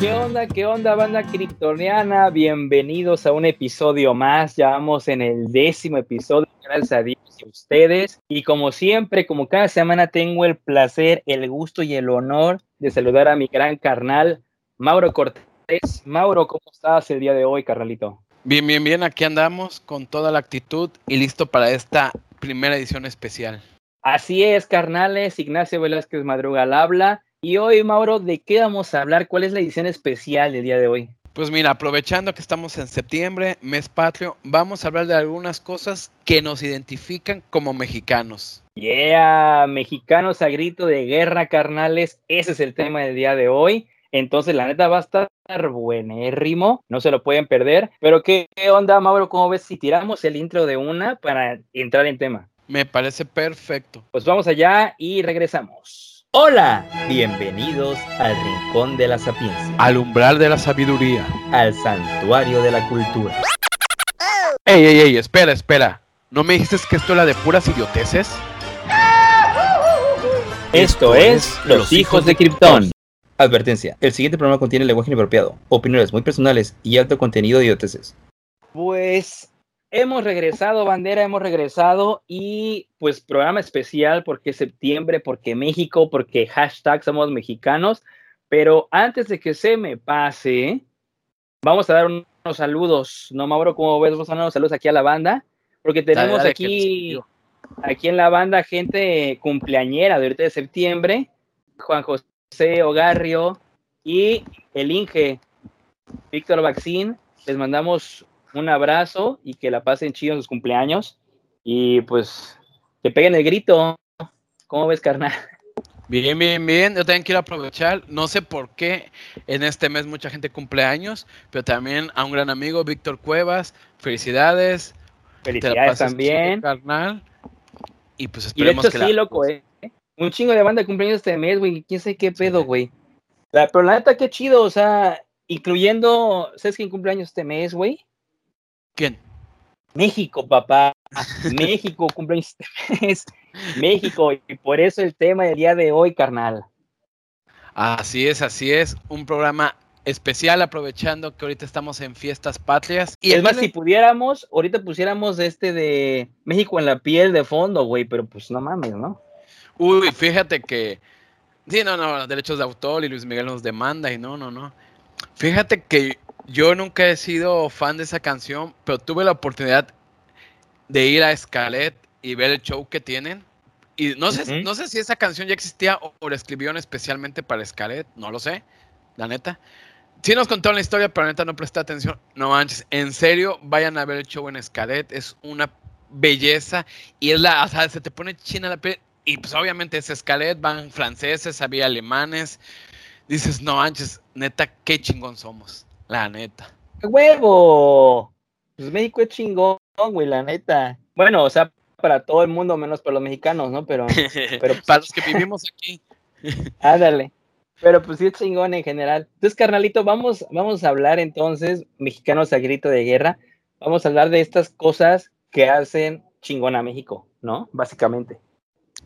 ¿Qué onda? ¿Qué onda, banda kryptoniana? Bienvenidos a un episodio más. Ya vamos en el décimo episodio, gracias a Dios y a ustedes. Y como siempre, como cada semana, tengo el placer, el gusto y el honor de saludar a mi gran carnal, Mauro Cortés. Mauro, ¿cómo estás el día de hoy, carnalito? Bien, bien, bien. Aquí andamos con toda la actitud y listo para esta primera edición especial. Así es, carnales. Ignacio Velázquez Madruga al habla. Y hoy, Mauro, ¿de qué vamos a hablar? ¿Cuál es la edición especial del día de hoy? Pues mira, aprovechando que estamos en septiembre, mes patrio, vamos a hablar de algunas cosas que nos identifican como mexicanos. Yeah, mexicanos a grito de guerra, carnales. Ese es el tema del día de hoy. Entonces, la neta va a estar buenérrimo, no se lo pueden perder. Pero, ¿qué onda, Mauro? ¿Cómo ves si tiramos el intro de una para entrar en tema? Me parece perfecto. Pues vamos allá y regresamos. Hola, bienvenidos al Rincón de la Sapiencia, Al umbral de la sabiduría. al Santuario de la Cultura. Ey, ey, ey, espera, espera. ¿No me dijiste que esto era de puras idioteces? Esto es Los Hijos de Krypton. Advertencia, el siguiente programa contiene lenguaje inapropiado, opiniones muy personales y alto contenido de idioteces. Pues hemos regresado, bandera, hemos regresado y pues programa especial porque septiembre, porque México, porque hashtag somos mexicanos. Pero antes de que se me pase, vamos a dar unos saludos. ¿No, Mauro? ¿Cómo ves? Vamos a dar unos saludos aquí a la banda. Porque tenemos aquí, aquí en la banda gente cumpleañera de ahorita de septiembre. Juan José Ogarrio y el Inge Víctor Vaccín. Les mandamos un abrazo y que la pasen chido en sus cumpleaños. Y pues que peguen el grito. ¿Cómo ves, carnal? Bien, bien, bien. Yo también quiero aprovechar. No sé por qué en este mes mucha gente cumple años, pero también a un gran amigo, Víctor Cuevas. Felicidades. La Felicidades también. chido, carnal. Y pues Y de esperemos hecho, que la- sí, loco, ¿eh? Un chingo de banda de cumpleaños este mes, güey. ¿Quién sabe qué pedo, güey? La, pero la neta, qué chido, o sea, incluyendo, ¿sabes quién cumpleaños este mes, güey? ¿Quién? México, papá. México cumpleaños este mes. México, y por eso el tema del día de hoy, carnal. Así es, así es. Un programa especial aprovechando que ahorita estamos en fiestas patrias. Y es más, si pudiéramos, ahorita pusiéramos este de México en la piel de fondo, güey, pero pues no mames, ¿no? Uy, fíjate que. Sí, no, no, derechos de autor y Luis Miguel nos demanda y no, no, no. Fíjate que yo nunca he sido fan de esa canción, pero tuve la oportunidad de ir a Scalet y ver el show que tienen. Y no sé, Ujú. no sé si esa canción ya existía o, o la escribieron especialmente para Scalet, no lo sé, la neta. Sí nos contaron la historia, pero la neta no presté atención. No manches, en serio, vayan a ver el show en Scalet, es una belleza y es la, o sea, se te pone china la piel. Y pues obviamente es Scalet, van franceses, había alemanes. Dices, no manches, neta, qué chingón somos, la neta. ¡Qué huevo! Pues México es chingón, güey, la neta. Bueno, o sea, para todo el mundo, menos para los mexicanos, ¿no? Pero, pero pues, Para los que vivimos aquí. ándale. Pero pues sí es chingón en general. Entonces, carnalito, vamos, vamos a hablar entonces, mexicanos a grito de guerra, vamos a hablar de estas cosas que hacen chingón a México, ¿no? Básicamente.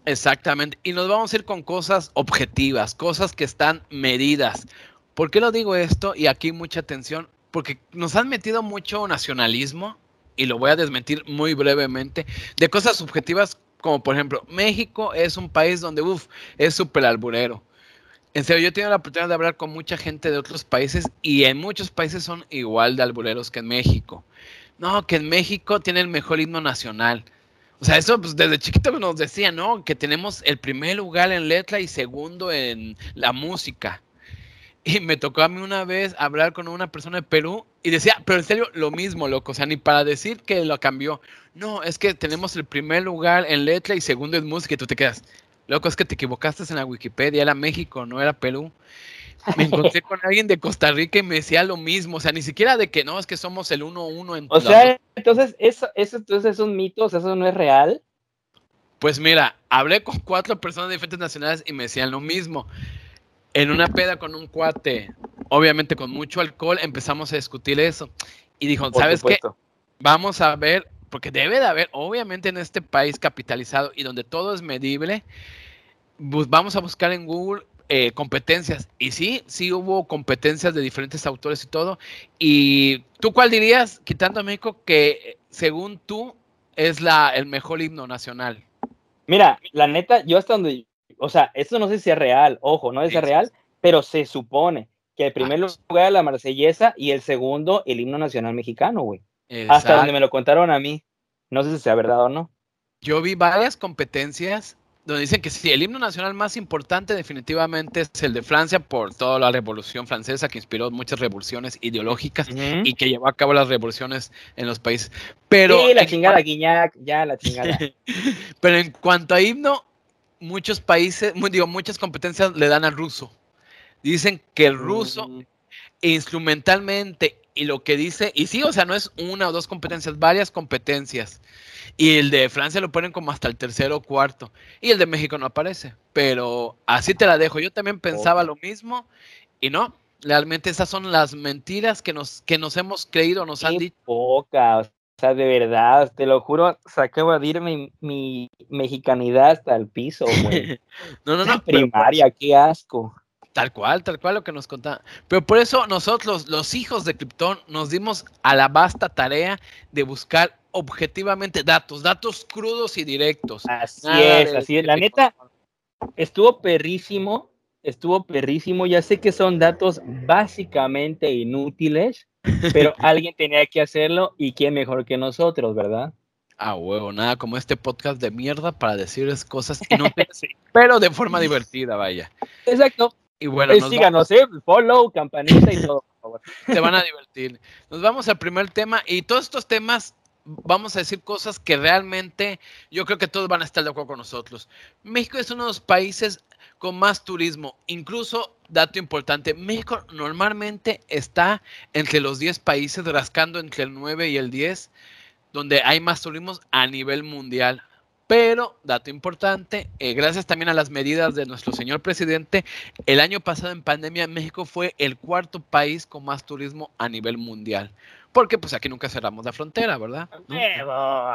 Exactamente. Y nos vamos a ir con cosas objetivas, cosas que están medidas. ¿Por qué lo digo esto? Y aquí mucha atención, porque nos han metido mucho nacionalismo, y lo voy a desmentir muy brevemente, de cosas subjetivas como por ejemplo, México es un país donde, uff, es súper alburero. En serio, yo he tenido la oportunidad de hablar con mucha gente de otros países y en muchos países son igual de albureros que en México. No, que en México tiene el mejor himno nacional. O sea, eso pues, desde chiquito nos decía, ¿no? Que tenemos el primer lugar en letra y segundo en la música. Y me tocó a mí una vez hablar con una persona de Perú y decía, pero en serio, lo mismo, loco. O sea, ni para decir que lo cambió. No, es que tenemos el primer lugar en letra y segundo en música y tú te quedas, loco, es que te equivocaste en la Wikipedia, era México, no era Perú. Me encontré con alguien de Costa Rica y me decía lo mismo. O sea, ni siquiera de que no, es que somos el 1-1 en O sea, entonces, eso, eso entonces es un mito, o sea, eso no es real. Pues mira, hablé con cuatro personas de diferentes nacionalidades y me decían lo mismo. En una peda con un cuate, obviamente con mucho alcohol, empezamos a discutir eso. Y dijo, Por ¿sabes qué? Vamos a ver, porque debe de haber, obviamente en este país capitalizado y donde todo es medible, vamos a buscar en Google eh, competencias. Y sí, sí hubo competencias de diferentes autores y todo. ¿Y tú cuál dirías, quitando a México, que según tú es la, el mejor himno nacional? Mira, la neta, yo hasta donde, o sea, esto no sé si es real, ojo, no es real, pero se supone que el primer ah. lugar es la marsellesa y el segundo el himno nacional mexicano, güey. Hasta donde me lo contaron a mí. No sé si sea verdad o no. Yo vi varias competencias donde dicen que sí, el himno nacional más importante definitivamente es el de Francia por toda la revolución francesa que inspiró muchas revoluciones ideológicas y que llevó a cabo las revoluciones en los países. Pero sí, la chingada, Guiñac, ya la chingada. Pero en cuanto a himno, muchos países, digo, muchas competencias le dan al ruso. Dicen que el ruso mm. instrumentalmente y lo que dice, y sí, o sea, no es una o dos competencias, varias competencias. Y el de Francia lo ponen como hasta el tercero o cuarto. Y el de México no aparece. Pero así te la dejo. Yo también pensaba lo mismo. Y no, realmente esas son las mentiras que nos, que nos hemos creído, nos han dicho. Poca, o sea, de verdad, te lo juro, saqué a dir mi, mi mexicanidad hasta el piso, güey. no, no, no. Primaria, qué asco. Tal cual, tal cual lo que nos contaba. Pero por eso nosotros, los hijos de Krypton, nos dimos a la vasta tarea de buscar objetivamente datos, datos crudos y directos. Así es, así es. La neta, estuvo perrísimo, estuvo perrísimo. Ya sé que son datos básicamente inútiles, pero alguien tenía que hacerlo y quién mejor que nosotros, ¿verdad? Ah, huevo, nada como este podcast de mierda para decirles cosas inútiles, pero de forma divertida, vaya. Exacto. Y bueno, nos síganos, ¿eh? follow, campanita y todo, por favor. Te van a divertir. Nos vamos al primer tema y todos estos temas vamos a decir cosas que realmente yo creo que todos van a estar de acuerdo con nosotros. México es uno de los países con más turismo. Incluso, dato importante, México normalmente está entre los 10 países, rascando entre el 9 y el 10, donde hay más turismo a nivel mundial. Pero, dato importante, eh, gracias también a las medidas de nuestro señor presidente, el año pasado en pandemia México fue el cuarto país con más turismo a nivel mundial. Porque pues aquí nunca cerramos la frontera, ¿verdad?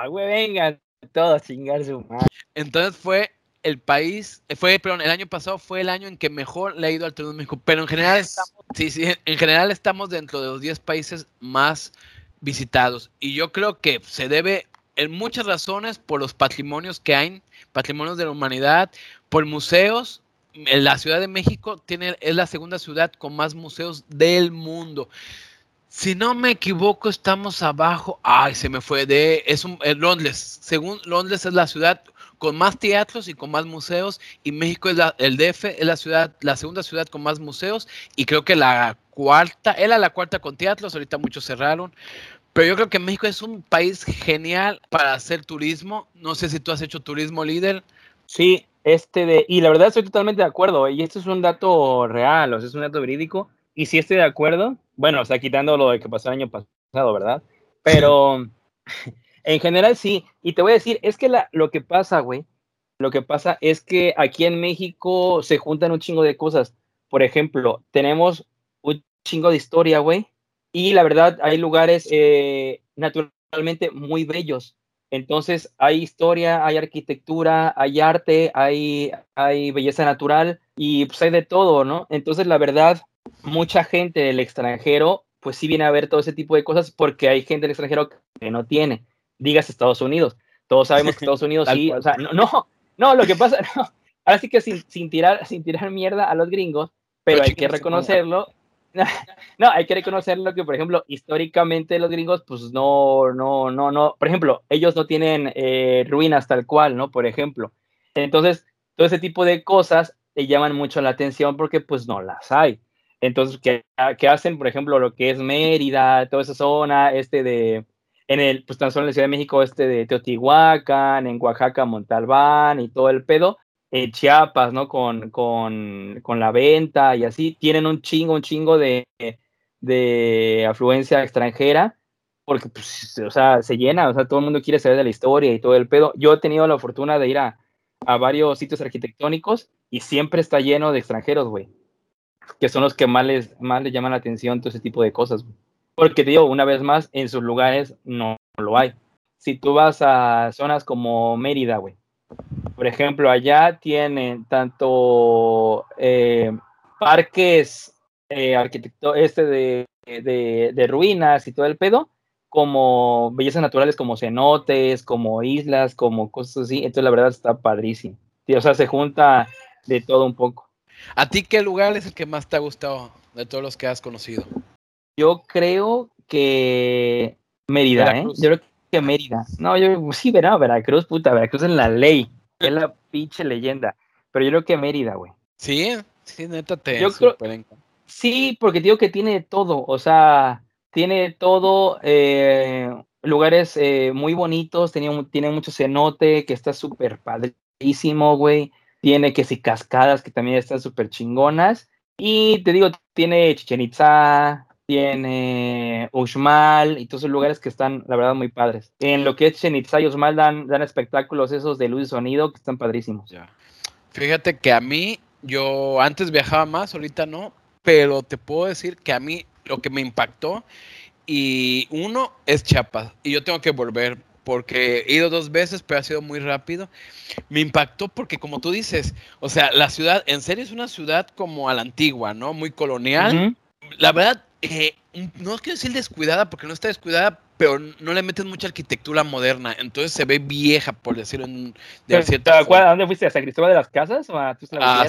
güey, vengan todos chingar su madre. Entonces fue el país, fue, perdón, el año pasado fue el año en que mejor le ha ido al turismo México, pero en general estamos, sí, sí, en general estamos dentro de los 10 países más visitados. Y yo creo que se debe en muchas razones por los patrimonios que hay, patrimonios de la humanidad, por museos. La Ciudad de México tiene, es la segunda ciudad con más museos del mundo. Si no me equivoco, estamos abajo. Ay, se me fue de. Es un, Londres. Según Londres es la ciudad con más teatros y con más museos. Y México es la, el DF, es la ciudad, la segunda ciudad con más museos. Y creo que la cuarta, era la cuarta con teatros. Ahorita muchos cerraron. Pero yo creo que México es un país genial para hacer turismo. No sé si tú has hecho turismo líder. Sí, este de, y la verdad estoy totalmente de acuerdo. Y esto es un dato real, o sea, es un dato verídico. Y sí estoy de acuerdo. Bueno, o sea, quitando lo de que pasó el año pasado, ¿verdad? Pero en general sí. Y te voy a decir, es que la, lo que pasa, güey, lo que pasa es que aquí en México se juntan un chingo de cosas. Por ejemplo, tenemos un chingo de historia, güey y la verdad, hay lugares eh, naturalmente muy bellos. Entonces, hay historia, hay arquitectura, hay arte, hay, hay belleza natural y pues hay de todo, ¿no? Entonces, la verdad, mucha gente del extranjero, pues sí viene a ver todo ese tipo de cosas porque hay gente del extranjero que no tiene. Digas Estados Unidos. Todos sabemos que Estados Unidos sí, o sea, no, no, no, lo que pasa, no. Ahora sí que sin, sin, tirar, sin tirar mierda a los gringos, pero hay que reconocerlo no, hay que reconocerlo que, por ejemplo, históricamente los gringos, pues no, no, no, no, por ejemplo, ellos no tienen eh, ruinas tal cual, ¿no? Por ejemplo. Entonces, todo ese tipo de cosas le llaman mucho la atención porque pues no las hay. Entonces, ¿qué, ¿qué, hacen? Por ejemplo, lo que es Mérida, toda esa zona, este de, en el, pues tan solo en la Ciudad de México, este de Teotihuacán, en Oaxaca, Montalbán y todo el pedo, eh, Chiapas, ¿no? Con, con, con, la venta y así, tienen un chingo, un chingo de, de afluencia extranjera, porque, pues, o sea, se llena, o sea, todo el mundo quiere saber de la historia y todo el pedo. Yo he tenido la fortuna de ir a, a varios sitios arquitectónicos y siempre está lleno de extranjeros, güey, que son los que más les, más les llaman la atención todo ese tipo de cosas, Porque digo, una vez más, en sus lugares no lo hay. Si tú vas a zonas como Mérida, güey, Por ejemplo, allá tienen tanto eh, parques eh, arquitecto este de, de, ruinas y todo el pedo, como bellezas naturales como cenotes, como islas, como cosas así. Entonces, la verdad está padrísimo. o sea, se junta de todo un poco. ¿A ti qué lugar es el que más te ha gustado de todos los que has conocido? Yo creo que Mérida, ¿eh? Yo creo que Mérida. No, yo sí, verá, Veracruz, puta, Veracruz es la ley. Es la pinche leyenda. Pero yo creo que Mérida, güey. Sí, sí, neta te yo creo, Sí, porque digo que tiene todo. O sea, tiene todo. Eh, lugares eh, muy bonitos. Tiene, tiene mucho cenote que está súper padrísimo, güey. Tiene que si cascadas que también están súper chingonas. Y te digo, tiene Chichen Itza, tiene Uxmal y todos esos lugares que están, la verdad, muy padres. En lo que es Itza y Uxmal dan, dan espectáculos esos de luz y sonido que están padrísimos. Fíjate que a mí, yo antes viajaba más, ahorita no, pero te puedo decir que a mí lo que me impactó, y uno es Chiapas, y yo tengo que volver porque he ido dos veces, pero ha sido muy rápido. Me impactó porque, como tú dices, o sea, la ciudad, en serio es una ciudad como a la antigua, ¿no? Muy colonial. La verdad, eh, no quiero decir descuidada porque no está descuidada, pero no le meten mucha arquitectura moderna, entonces se ve vieja, por decirlo en, de cierta ¿A dónde fuiste? ¿A San Cristóbal de las Casas o a ah,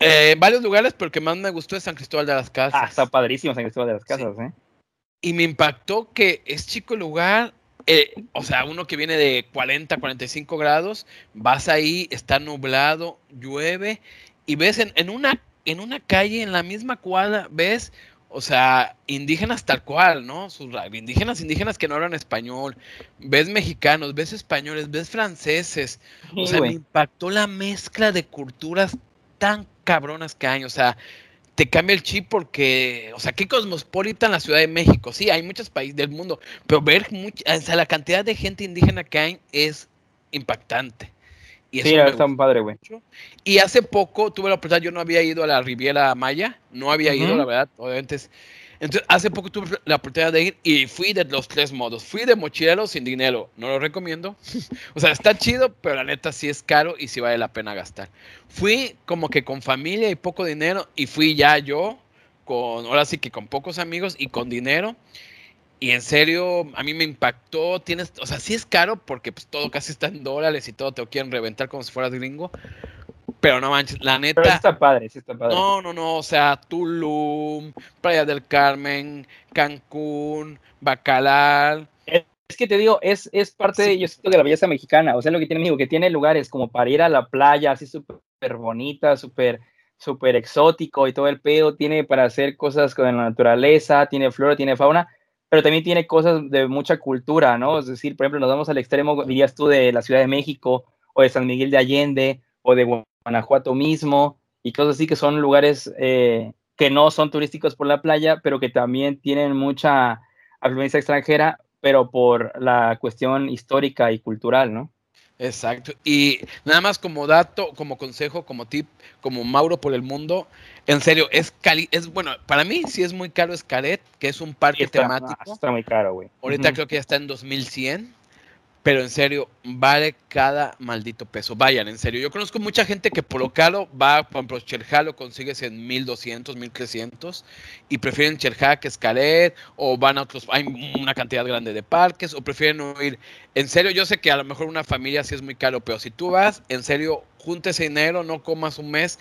eh, varios lugares, pero el que más me gustó es San Cristóbal de las Casas. Ah, está padrísimo San Cristóbal de las Casas, ¿eh? Y me impactó que es chico el lugar, eh, o sea, uno que viene de 40, 45 grados, vas ahí, está nublado, llueve, y ves en, en, una, en una calle, en la misma cuadra, ves o sea, indígenas tal cual, ¿no? Sus indígenas, indígenas que no hablan español. Ves mexicanos, ves españoles, ves franceses. O sea, me impactó la mezcla de culturas tan cabronas que hay. O sea, te cambia el chip porque, o sea, qué cosmopolita en la Ciudad de México. Sí, hay muchos países del mundo, pero ver mucha, o sea, la cantidad de gente indígena que hay es impactante. Y sí, está un padre, güey. Y hace poco tuve la oportunidad, yo no había ido a la Riviera Maya, no había ido, la verdad, obviamente. Entonces, hace poco tuve la oportunidad de ir y fui de los tres modos. Fui de mochilero sin dinero, no lo recomiendo. o sea, está chido, pero la neta sí es caro y sí vale la pena gastar. Fui como que con familia y poco dinero y fui ya yo, con, ahora sí que con pocos amigos y con dinero. Y en serio, a mí me impactó. Tienes, o sea, sí es caro porque pues, todo casi está en dólares y todo te lo quieren reventar como si fueras gringo. Pero no manches, la neta. Pero está padre, sí está padre. No, no, no. O sea, Tulum, Playa del Carmen, Cancún, Bacalar. Es que te digo, es, es parte de, yo siento, de la belleza mexicana. O sea, lo que tiene México, que tiene lugares como para ir a la playa, así súper bonita, súper súper exótico y todo el pedo. Tiene para hacer cosas con la naturaleza, tiene flora, tiene fauna pero también tiene cosas de mucha cultura, ¿no? Es decir, por ejemplo, nos vamos al extremo, dirías tú, de la Ciudad de México o de San Miguel de Allende o de Guanajuato mismo y cosas así que son lugares eh, que no son turísticos por la playa, pero que también tienen mucha afluencia extranjera, pero por la cuestión histórica y cultural, ¿no? Exacto. Y nada más como dato, como consejo, como tip, como Mauro por el mundo, en serio, es cali es bueno, para mí sí es muy caro Escaret, que es un parque temático. Está muy caro, güey. Ahorita creo que ya está en 2100. Pero en serio, vale cada maldito peso. Vayan, en serio. Yo conozco mucha gente que por lo caro va, por ejemplo, Cherja lo consigues en 1200, 1300 y prefieren Cherja que Escalet o van a otros. Hay una cantidad grande de parques o prefieren no ir. En serio, yo sé que a lo mejor una familia sí es muy caro, pero si tú vas, en serio, ese dinero, no comas un mes.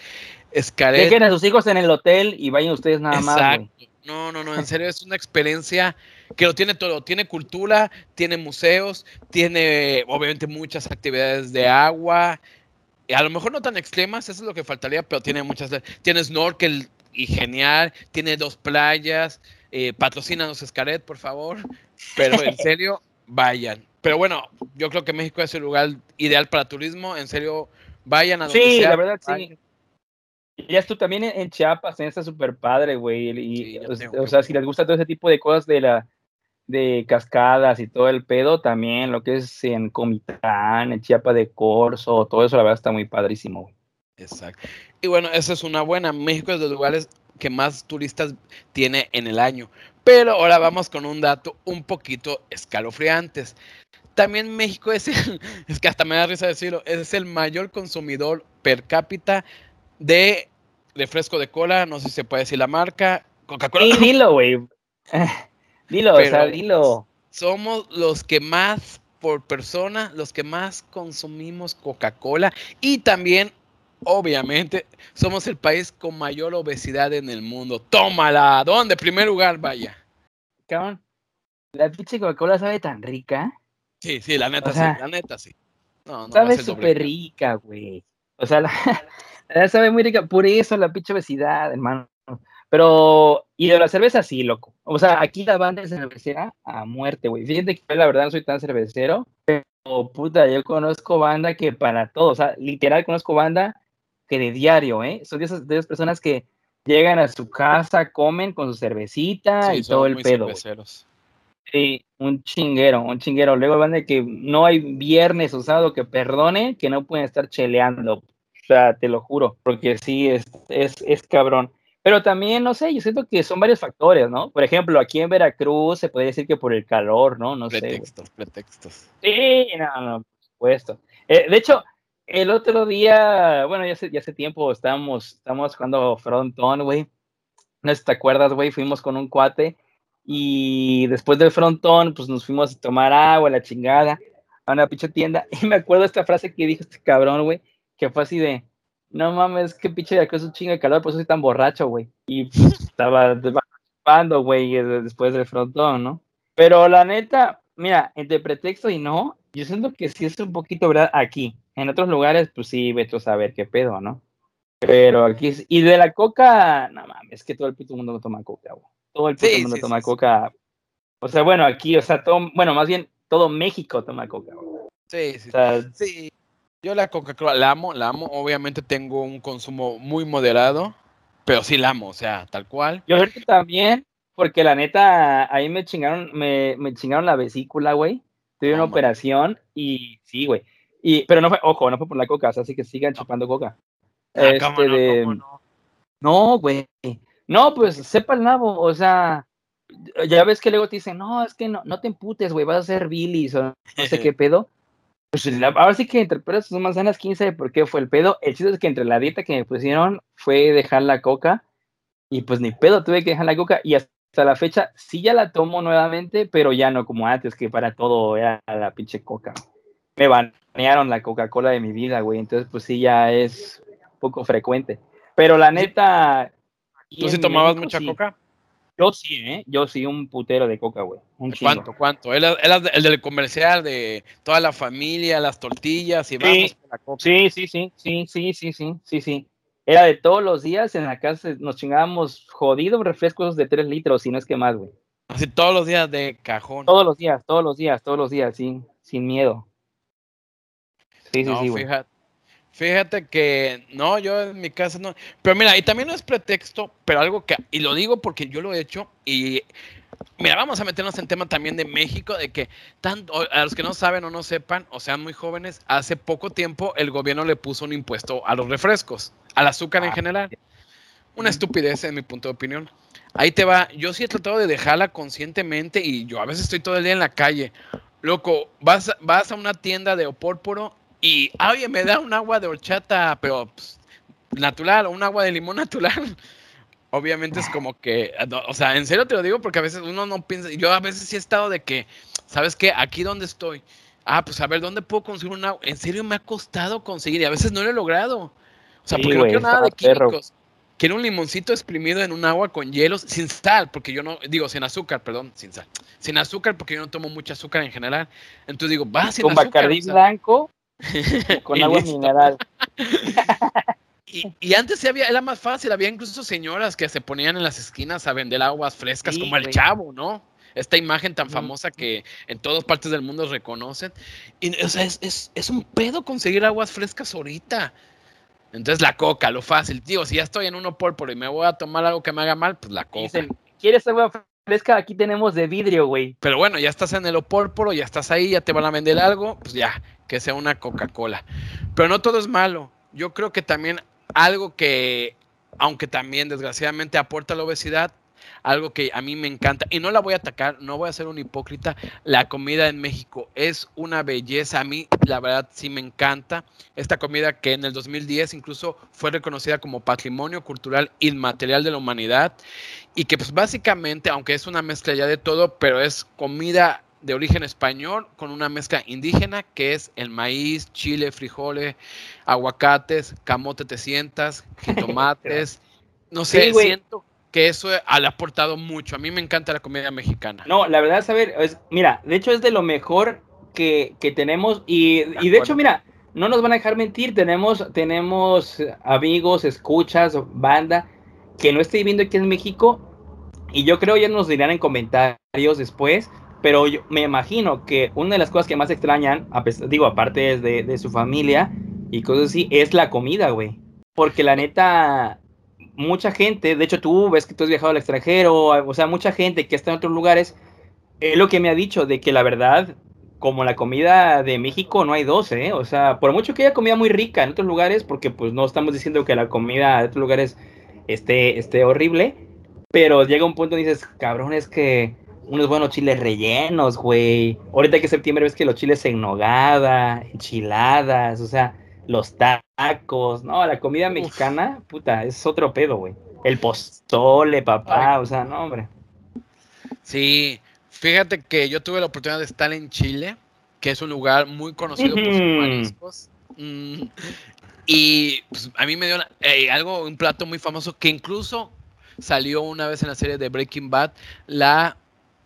Escalet. Dejen a sus hijos en el hotel y vayan ustedes nada más. No, no, no, en serio, es una experiencia que lo tiene todo. Tiene cultura, tiene museos, tiene obviamente muchas actividades de agua. A lo mejor no tan extremas, eso es lo que faltaría, pero tiene muchas. Tiene snorkel y genial, tiene dos playas. Eh, patrocínanos Escaret, por favor. Pero en serio, vayan. Pero bueno, yo creo que México es el lugar ideal para turismo. En serio, vayan a donde Sí, la verdad, sí. Y ya tú también en, Chiapas, está súper padre, güey. Y, o, sea, si les gusta todo ese tipo de cosas de la de cascadas y todo el pedo, también lo que es en Comitán, en Chiapa de Corzo, todo eso la verdad está muy padrísimo, güey. Exacto. Y bueno, esa es una buena. México es de los lugares que más turistas tiene en el año. Pero ahora vamos con un dato un poquito escalofriantes. también México es el, es que hasta me da risa decirlo, es el mayor consumidor per cápita de refresco de cola, no sé si se puede decir la marca, Coca-Cola. Sí, dilo, güey. dilo, o sea, dilo. Somos los que más por persona, los que más consumimos Coca-Cola y también, obviamente, somos el país con mayor obesidad en el mundo. Tómala, ¿dónde? Primer lugar, vaya. Cabrón, la pinche Coca-Cola sabe tan rica. Sí, sí, la neta sí, la neta sí. No, no sabe súper rica, güey. O sea, la, sabe muy rica, por eso la pinche obesidad, hermano. Pero, y de la cerveza sí, loco. O sea, aquí la banda es cervecera a muerte, güey. Fíjate que yo la verdad no soy tan cervecero, pero puta, yo conozco banda que para todo, o sea, literal conozco banda que de diario, ¿eh? Son de esas, de esas personas que llegan a su casa, comen con su cervecita y todo el pedo. Sí, un chinguero, un chinguero. Luego van de que no hay viernes usado que perdone, que no pueden estar cheleando. O sea, te lo juro, porque sí, es, es, es cabrón. Pero también, no sé, yo siento que son varios factores, ¿no? Por ejemplo, aquí en Veracruz se podría decir que por el calor, ¿no? No pretextos, sé. Pretextos, Sí, no, no, por supuesto. Eh, de hecho, el otro día, bueno, ya hace, ya hace tiempo estábamos, estábamos jugando frontón, güey. No sé si te acuerdas, güey, fuimos con un cuate y después del frontón, pues nos fuimos a tomar agua, la chingada, a una pinche tienda. Y me acuerdo esta frase que dijo este cabrón, güey, que fue así de, no mames, qué pinche de acá es un chingo de calor, por eso soy tan borracho, güey. Y estaba participando, güey, después del frontón, ¿no? Pero la neta, mira, entre pretexto y no, yo siento que sí es un poquito verdad aquí. En otros lugares, pues sí, vete a saber qué pedo, ¿no? Pero aquí, y de la coca, no mames, es que todo el puto mundo toma coca, güey todo el mundo toma coca. O sea, bueno, aquí, o sea, todo, bueno, más bien todo México toma coca. Sí, sí. sí. Yo la Coca-Cola la amo, la amo. Obviamente tengo un consumo muy moderado, pero sí la amo, o sea, tal cual. Yo creo que también, porque la neta, ahí me chingaron, me, me chingaron la vesícula, güey. Tuve una operación y sí, güey. Y, pero no fue, ojo, no fue por la coca, así que sigan chupando coca. Ah, este de... no, güey. No, pues sepa el nabo, o sea, ya ves que luego te dicen, no, es que no, no te emputes, güey, vas a ser bilis o no sé qué pedo. Pues ahora sí que entre peras sus manzanas, quién sabe por qué fue el pedo. El chiste es que entre la dieta que me pusieron fue dejar la coca y pues ni pedo, tuve que dejar la coca y hasta la fecha sí ya la tomo nuevamente, pero ya no como antes, que para todo era la pinche coca. Me banearon la Coca-Cola de mi vida, güey, entonces pues sí ya es poco frecuente. Pero la neta, ¿Tú sí tomabas mucha coca? Yo sí, ¿eh? Yo sí, un putero de coca, güey. ¿Cuánto? ¿Cuánto? ¿Era, el del comercial de toda la familia, las tortillas y vamos con la coca? Sí, sí, sí, sí, sí, sí, sí, sí, sí. Era de todos los días, en la casa nos chingábamos jodidos refrescos de 3 litros, si no es que más, güey. Así todos los días de cajón. Todos los días, todos los días, todos los días, sin, sin miedo. Sí, sí, sí, fíjate, Fíjate que no, yo en mi casa no. Pero mira, y también no es pretexto, pero algo que, y lo digo porque yo lo he hecho, y mira, vamos a meternos en tema también de México, de que tanto, a los que no saben o no sepan, o sean muy jóvenes, hace poco tiempo el gobierno le puso un impuesto a los refrescos, al azúcar en ah, general. Una estupidez en mi punto de opinión. Ahí te va, yo sí he tratado de dejarla conscientemente y yo a veces estoy todo el día en la calle. Loco, vas, vas a una tienda de opórporo y, oye, me da un agua de horchata, pero pues, natural, o un agua de limón natural. Obviamente es como que, o sea, en serio te lo digo porque a veces uno no piensa, yo a veces sí he estado de que, ¿sabes qué? Aquí donde estoy, ah, pues a ver, ¿dónde puedo conseguir un agua? En serio me ha costado conseguir y a veces no lo he logrado. O sea, porque no quiero nada de químicos. Quiero un limoncito exprimido en un agua con hielos, sin sal, porque yo no, digo, sin azúcar, perdón, sin sal. Sin azúcar, porque yo no tomo mucha azúcar en general. Entonces digo, va sin con azúcar. Con blanco con agua mineral. Y, antes había, era más fácil, había incluso señoras que se ponían en las esquinas a vender aguas frescas como el chavo, ¿no? Esta imagen tan famosa que en todas partes del mundo reconocen. Y, o sea, es, es, un pedo conseguir aguas frescas ahorita. Entonces la coca, lo fácil. Digo, si ya estoy en uno por y me voy a tomar algo que me haga mal, pues la coca. ¿quieres agua fresca? Aquí tenemos de vidrio, güey. Pero bueno, ya estás en el opórporo, ya estás ahí, ya te van a vender algo, pues ya, que sea una Coca-Cola. Pero no todo es malo. Yo creo que también algo que, aunque también desgraciadamente aporta la obesidad, algo que a mí me encanta y no la voy a atacar, no voy a ser un hipócrita. La comida en México es una belleza. A mí, la verdad, sí me encanta. Esta comida que en el 2010 incluso fue reconocida como Patrimonio Cultural Inmaterial de la Humanidad y que pues básicamente, aunque es una mezcla ya de todo, pero es comida de origen español con una mezcla indígena que es el maíz, chile, frijoles, aguacates, camote te sientas, jitomates. no sé, siento que eso le ha aportado mucho. A mí me encanta la comida mexicana. No, la verdad, saber, es, mira, de hecho es de lo mejor que, tenemos y de, y de hecho, mira, no nos van a dejar mentir, tenemos, tenemos amigos, escuchas, banda que no esté viviendo aquí en México y yo creo ya nos dirán en comentarios después pero yo me imagino que una de las cosas que más extrañan, digo, aparte de, de su familia y cosas así, es la comida, güey. Porque la neta, mucha gente, de hecho tú ves que tú has viajado al extranjero, o sea, mucha gente que está en otros lugares, es lo que me ha dicho de que la verdad, como la comida de México no hay dos, ¿eh? O sea, por mucho que haya comida muy rica en otros lugares, porque pues no estamos diciendo que la comida de otros lugares esté, esté horrible, pero llega un punto y dices, cabrón, es que unos buenos chiles rellenos, güey. Ahorita que es septiembre ves que los chiles en nogada, enchiladas, o sea, los tacos. No, la comida mexicana, puta, es otro pedo, güey. El pozole, papá, o sea, no, hombre. Sí, fíjate que yo tuve la oportunidad de estar en Chile, que es un lugar muy conocido por sus mariscos. Mm, y pues, a mí me dio eh, algo, un plato muy famoso que incluso salió una vez en la serie de Breaking Bad, la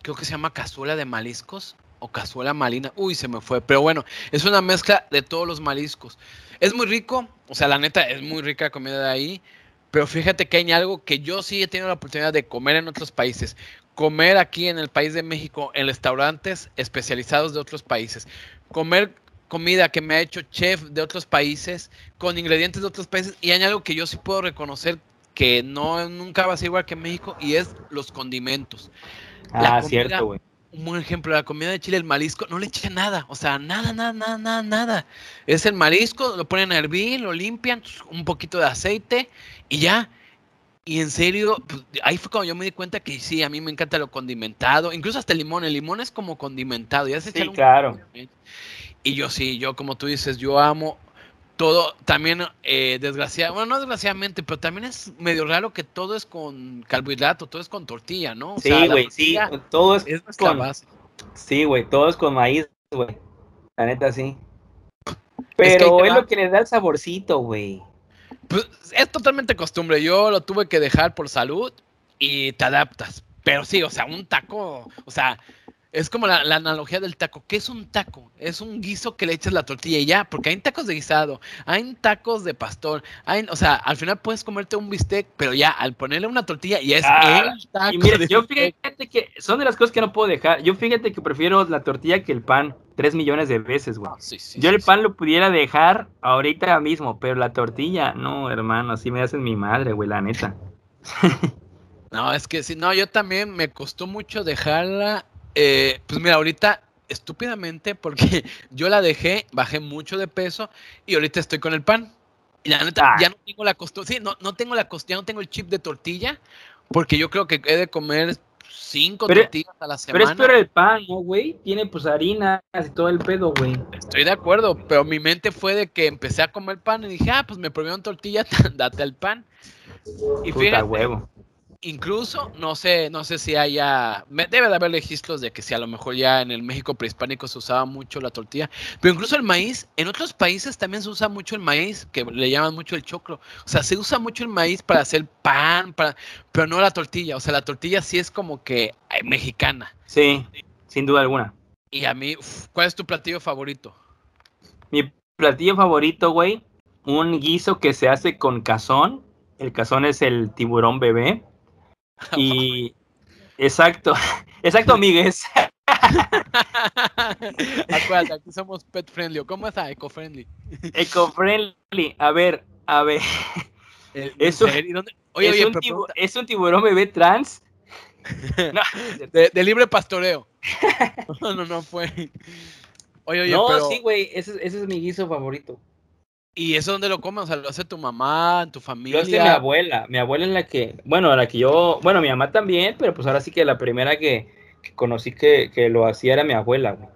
creo que se llama cazuela de mariscos o cazuela malina. Uy, se me fue. Pero bueno, es una mezcla de todos los mariscos. Es muy rico, o sea, la neta es muy rica la comida de ahí. Pero fíjate que hay algo que yo sí he tenido la oportunidad de comer en otros países. Comer aquí en el país de México en restaurantes especializados de otros países. Comer comida que me ha hecho chef de otros países con ingredientes de otros países. Y hay algo que yo sí puedo reconocer que no nunca va a ser igual que en México y es los condimentos. Ah, cierto, güey. Un buen ejemplo, la comida de Chile, el marisco, no le echa nada, o sea, nada, nada, nada, nada, nada. Es el marisco, lo ponen a hervir, lo limpian, un poquito de aceite y ya. Y en serio, pues, ahí fue cuando yo me di cuenta que sí, a mí me encanta lo condimentado, incluso hasta el limón, el limón es como condimentado, ya se sí, claro. Y yo sí, yo como tú dices, yo amo todo también eh, desgraciadamente, bueno, no desgraciadamente, pero también es medio raro que todo es con carbohidrato, todo es con tortilla, ¿no? sí, güey, sí, todo es, con base. Sí, güey, todo es con maíz, güey. La neta sí. Pero es, lo que le da el saborcito, güey. Pues es totalmente costumbre. Yo lo tuve que dejar por salud y te adaptas. Pero sí, o sea, un taco, o sea, es como la, analogía del taco. ¿Qué es un taco? Es un guiso que le echas la tortilla y ya, porque hay tacos de guisado, hay tacos de pastor, hay, o sea, al final puedes comerte un bistec, pero ya al ponerle una tortilla y es ah, el taco. Y yo fíjate que son de las cosas que no puedo dejar. Yo fíjate que prefiero la tortilla que el pan tres millones de veces, güey. Ah, yo el pan lo pudiera dejar ahorita mismo, pero la tortilla, no, hermano, así me hacen mi madre, güey, la neta. no, es que si no, yo también me costó mucho dejarla eh, pues mira, ahorita estúpidamente, porque yo la dejé, bajé mucho de peso y ahorita estoy con el pan. Y la neta, ah. ya no tengo la costumbre, sí, no, no tengo la costumbre, ya no tengo el chip de tortilla, porque yo creo que he de comer cinco tortillas a la semana. Pero es peor el pan, ¿no, güey? Tiene pues harina y todo el pedo, güey. Estoy de acuerdo, pero mi mente fue de que empecé a comer pan y dije, ah, pues me prohibieron tortilla, date el pan. Y Puta huevo incluso, no sé, no sé si haya, debe de haber registros de que si a lo mejor ya en el México prehispánico se usaba mucho la tortilla, pero incluso el maíz, en otros países también se usa mucho el maíz, que le llaman mucho el choclo, o sea, se usa mucho el maíz para hacer pan, para, pero no la tortilla, o sea, la tortilla sí es como que eh, mexicana. Sí, sin duda alguna. Y a mí, ¿cuál es tu platillo favorito? Mi platillo favorito, güey, un guiso que se hace con cazón, el cazón es el tiburón bebé y exacto, exacto, amigues. Acuérdate, aquí somos pet friendly. ¿Cómo está? Eco friendly. Eco friendly. A ver, a ver. es, un, es, un tiburón bebé trans. de, libre pastoreo. No, no, no fue. Oye, oye, no, sí, güey, ese, ese, es mi guiso favorito. ¿Y eso dónde lo comes? O sea, ¿lo hace tu mamá, tu familia? Lo hace mi abuela. Mi abuela es la que, bueno, la que yo, bueno, mi mamá también, pero pues ahora sí que la primera que, conocí que, lo hacía era mi abuela, güey.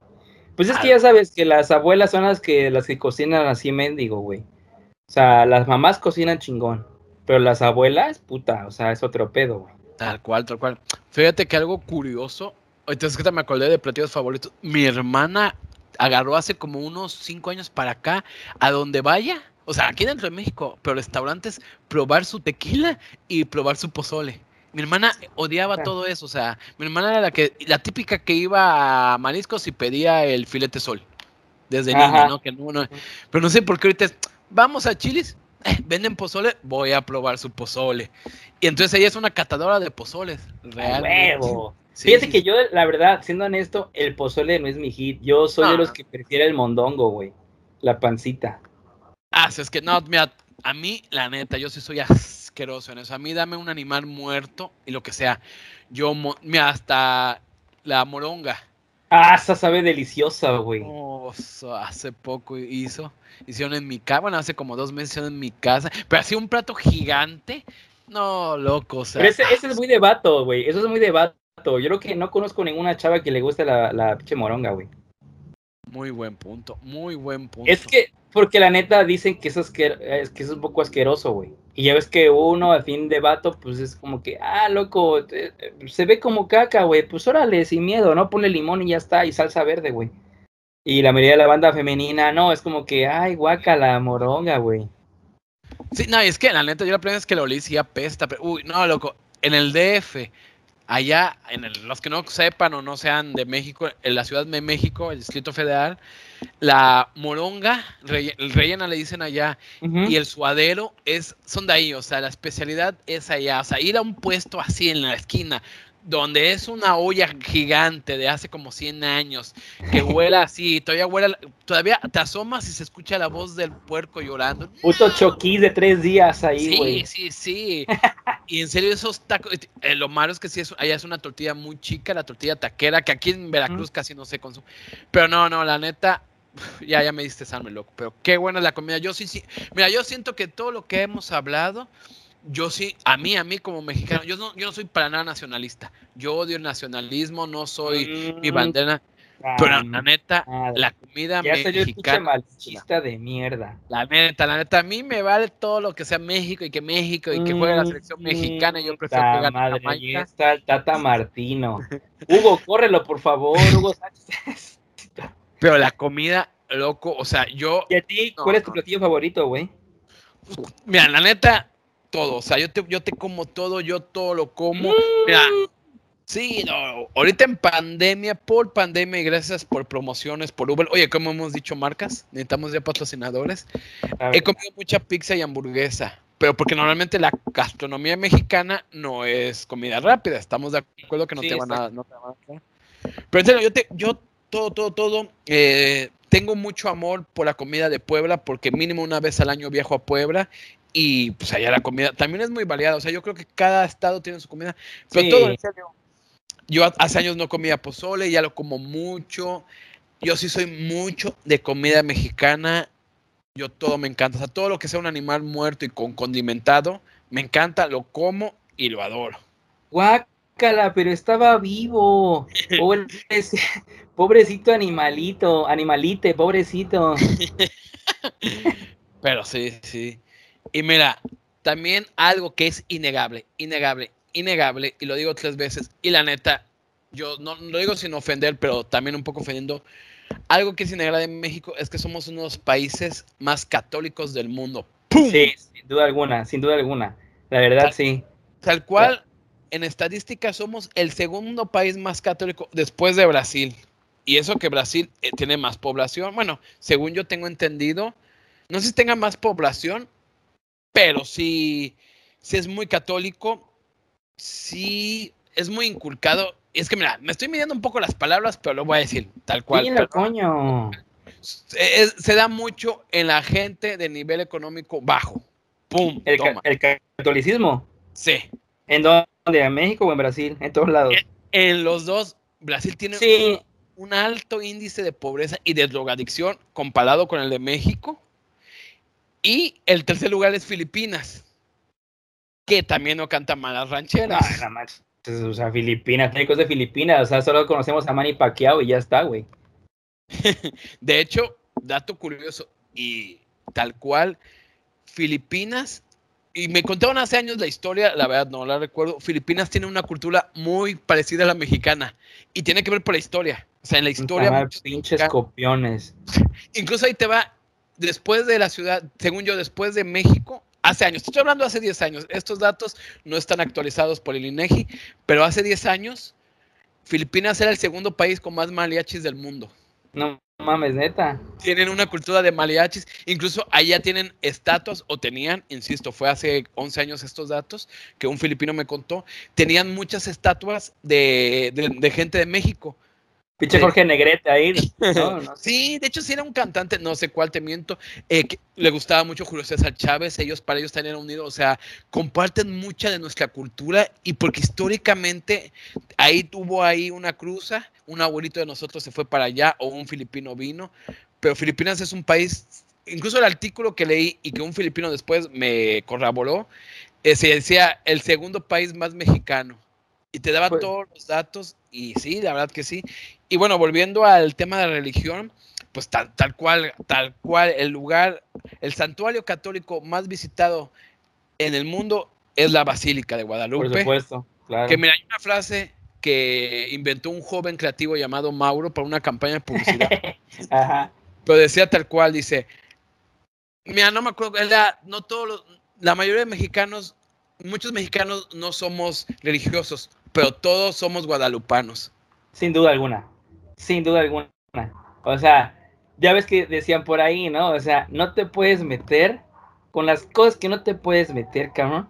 Pues es que ya sabes que las abuelas son las que, las que cocinan así mendigo, güey. O sea, las mamás cocinan chingón, pero las abuelas, puta, o sea, es otro pedo, güey. Tal cual, tal cual. Fíjate que algo curioso, ahorita es que me acordé de platillos favoritos. Mi hermana agarró hace como unos cinco años para acá, a donde vaya, o sea, aquí dentro de México, pero restaurantes, probar su tequila y probar su pozole. Mi hermana odiaba todo eso, o sea, mi hermana era la que, la típica que iba a mariscos y pedía el filete sol, desde niña, ¿no? Que no, Pero no sé por qué ahorita vamos a Chilis, eh, venden pozole, voy a probar su pozole. Y entonces ella es una catadora de pozoles, realmente. Fíjate que yo, la verdad, siendo honesto, el pozole no es mi hit. Yo soy de los que prefiere el mondongo, güey. La pancita. Ah, es que no, mira, a mí, la neta, yo sí soy asqueroso en eso. A mí dame un animal muerto y lo que sea. Yo, mira, hasta la moronga. Ah, esa sabe deliciosa, güey. Oh, hace poco hizo. Hicieron en mi casa, bueno, hace como dos meses hicieron en mi casa. Pero así un plato gigante. No, loco, o sea. Pero ese, ese es muy de vato, güey. Eso es muy de vato yo creo que no conozco ninguna chava que le guste la, la pinche moronga, güey. Muy buen punto, muy buen punto. Es que, porque la neta dicen que eso es, que, es, que es un poco asqueroso, güey. Y ya ves que uno, al fin de vato, pues es como que, ah, loco, eh, se ve como caca, güey. Pues órale, sin miedo, ¿no? Ponle limón y ya está, y salsa verde, güey. Y la mayoría de la banda femenina, no, es como que, ay, guaca la moronga, güey. Sí, no, es que la neta, yo la primera vez que lo olí sí apesta, pero, uy, no, loco, en el DF, allá, en los que no sepan o no sean de México, en la Ciudad de México, el Distrito Federal, la moronga, el rellena le dicen allá, y el suadero es, son de ahí, o sea, la especialidad es allá, o sea, ir a un puesto así en la esquina, donde es una olla gigante de hace como 100 años, que huela así, todavía huela, todavía te asomas y se escucha la voz del puerco llorando. Puto choquí de tres días ahí, güey. Sí, sí, sí. y en serio, esos tacos, eh, lo malo es que sí, es, allá es una tortilla muy chica, la tortilla taquera, que aquí en Veracruz casi no se consume. Pero no, no, la neta, ya, ya me diste salme, loco. Pero qué buena es la comida. Yo sí, sí. Mira, yo siento que todo lo que hemos hablado yo sí, a mí, a mí como mexicano, yo no, yo no soy para nada nacionalista. Yo odio el nacionalismo, no soy mi mm. bandera. pero la neta, la comida ya mexicana. machista de mierda. La neta, la neta, a mí me vale todo lo que sea México y que México y que juegue la mm, selección mexicana. Yo prefiero gane madre, Ahí está el Tata Martino. Hugo, córrelo, por favor, Hugo Sánchez. Pero la comida, loco, o sea, yo. ¿Y a ti, cuál es tu platillo favorito, güey? Mira, la neta, todo. O sea, yo te, yo te como todo, yo todo lo como. Mira, sí, no, ahorita en pandemia, por pandemia y gracias por promociones, por Uber. Oye, como hemos dicho marcas, necesitamos ya patrocinadores. He comido mucha pizza y hamburguesa. Pero porque normalmente la gastronomía mexicana no es comida rápida. Estamos de acuerdo que no, te, van a, no te van a. Pero en serio, yo, te, yo todo, todo, todo. Eh, tengo mucho amor por la comida de Puebla porque mínimo una vez al año viajo a Puebla y pues allá la comida también es muy variada. O sea, yo creo que cada estado tiene su comida. Pero todo en serio. Yo hace años no comía pozole, ya lo como mucho. Yo sí soy mucho de comida mexicana. Yo todo me encanta. O sea, todo lo que sea un animal muerto y con condimentado, me encanta, lo como y lo adoro. Guácala, pero estaba vivo. pobrecito animalito, animalite, pobrecito. pero sí, sí. Y mira, también algo que es innegable, innegable, innegable, y lo digo tres veces, y la neta, yo no lo digo sin ofender, pero también un poco ofendiendo. Algo que es innegable en México es que somos uno de los países más católicos del mundo. Sí, sin duda alguna, sin duda alguna. La verdad, sí. Tal cual, en estadística somos el segundo país más católico después de Brasil. Y eso que Brasil eh, tiene más población. Bueno, según yo tengo entendido, no sé si tenga más población, pero sí, sí es muy católico, sí es muy inculcado. Es que mira, me estoy midiendo un poco las palabras, pero lo voy a decir tal cual. Sí, coño. se da mucho en la gente de nivel económico bajo. ¡Pum! El, catolicismo. Sí. ¿En dónde? ¿En México o en Brasil? En todos lados. En, los dos. Brasil tiene un, alto índice de pobreza y de drogadicción comparado con el de México. Y el tercer lugar es Filipinas, que también no canta malas rancheras. o sea, Filipinas, cosas de Filipinas, o sea, solo conocemos a Manny Pacquiao y ya está, güey. de hecho, dato curioso, y tal cual, Filipinas, y me contaron hace años la historia, la verdad no la recuerdo, Filipinas tiene una cultura muy parecida a la mexicana, y tiene que ver por la historia. O sea, en la historia... pinches copiones. Incluso ahí te va, después de la ciudad, según yo, después de México, hace años, estoy hablando hace 10 años, estos datos no están actualizados por el INEGI, pero hace 10 años, Filipinas era el segundo país con más mariachis del mundo. No mames, neta. Tienen una cultura de mariachis, incluso allá tienen estatuas, o tenían, insisto, fue hace 11 años estos datos que un filipino me contó, tenían muchas estatuas de, de gente de México Pinche Jorge Negrete ahí. Sí, de hecho sí era un cantante, no sé cuál te miento, eh, le gustaba mucho Julio César Chávez, ellos para ellos tenían unidos, o sea, comparten mucha de nuestra cultura y porque históricamente ahí tuvo ahí una cruza, un abuelito de nosotros se fue para allá o un filipino vino, pero Filipinas es un país, incluso el artículo que leí y que un filipino después me corroboró, eh, se decía el segundo país más mexicano y te daba pues todos los datos y sí, la verdad que sí. Y bueno, volviendo al tema de religión, pues tal, tal cual, tal cual, el lugar, el santuario católico más visitado en el mundo es la Basílica de Guadalupe. Por supuesto, claro. Que mira, hay una frase que inventó un joven creativo llamado Mauro para una campaña de publicidad. Ajá. Pero decía tal cual, dice, mira, no me acuerdo, era, no todos los, la mayoría de mexicanos, muchos mexicanos no somos religiosos, pero todos somos guadalupanos. Sin duda alguna sin duda alguna. O sea, ya ves que decían por ahí, ¿no? O sea, no te puedes meter con las cosas que no te puedes meter, cabrón.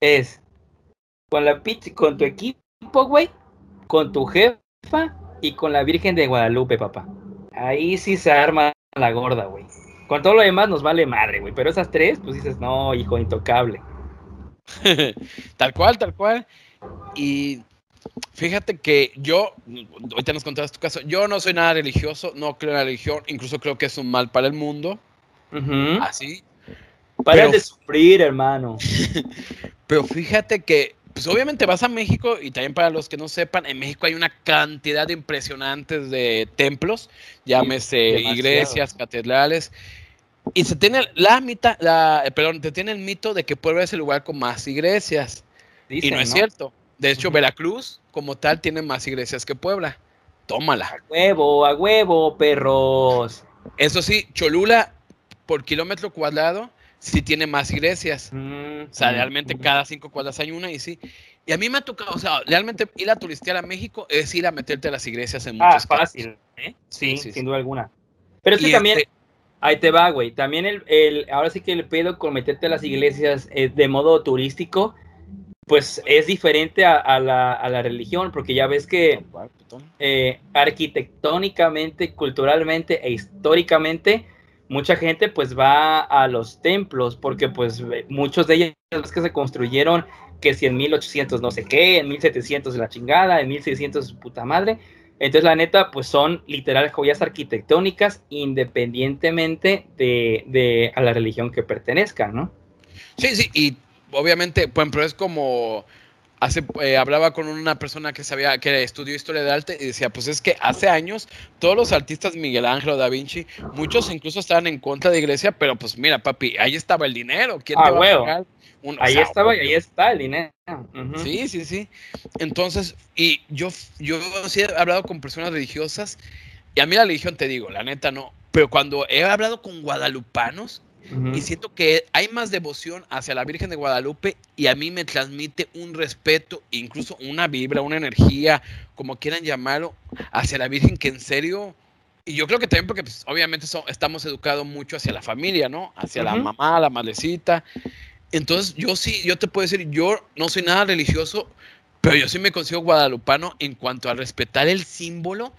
Es con la con tu equipo, güey, con tu jefa y con la Virgen de Guadalupe, papá. Ahí sí se arma la gorda, güey. Con todo lo demás nos vale madre, güey. Pero esas tres, pues dices, no, hijo, intocable. tal cual, tal cual. Y Fíjate que yo, ahorita nos contabas tu caso, yo no soy nada religioso, no creo en la religión, incluso creo que es un mal para el mundo. Así. Para de sufrir, hermano. pero fíjate que, pues obviamente vas a México y también para los que no sepan, en México hay una cantidad impresionantes de templos, llámese iglesias, catedrales. Y se tiene la mitad, la, perdón, te tiene el mito de que Puebla es el lugar con más iglesias. Y no, es cierto. De hecho, Veracruz, como tal, tiene más iglesias que Puebla. Tómala. A huevo, a huevo, perros. Eso sí, Cholula, por kilómetro cuadrado, sí tiene más iglesias. Mm, o sea, mm, realmente mm. cada cinco cuadras hay una y sí. Y a mí me ha tocado, o sea, realmente ir a turistear a México es ir a meterte a las iglesias en muchas Ah, fácil, ¿eh? sí, sin duda alguna. Pero sí también, este ahí te va, güey. También el, el, ahora sí que el pedo con meterte a las iglesias eh, de modo turístico pues es diferente a, la, religión, porque ya ves que eh, arquitectónicamente, culturalmente e históricamente, mucha gente pues va a los templos, porque pues muchos de ellos que se construyeron, que si en 1800 no sé qué, en 1700 la chingada, en 1600 puta madre, entonces la neta pues son literal joyas arquitectónicas independientemente de, de a la religión que pertenezcan, ¿no? Sí, sí, y obviamente, pues, pero es como hace eh, hablaba con una persona que sabía que estudió historia de arte y decía, pues es que hace años todos los artistas Miguel Ángel Da Vinci, muchos incluso estaban en contra de iglesia, pero pues mira, papi, ahí estaba el dinero, ¿quién ah, te va a pagar? ahí estaba y ahí está el dinero. Sí, sí, sí. Entonces, y yo yo sí he hablado con personas religiosas y a mí la religión te digo, la neta no, pero cuando he hablado con guadalupanos y siento que hay más devoción hacia la Virgen de Guadalupe y a mí me transmite un respeto, incluso una vibra, una energía, como quieran llamarlo, hacia la Virgen que en serio, y yo creo que también porque pues, obviamente estamos educados mucho hacia la familia, ¿no? Hacia la mamá, la madrecita. Entonces yo sí, yo te puedo decir, yo no soy nada religioso, pero yo sí me consigo guadalupano en cuanto a respetar el símbolo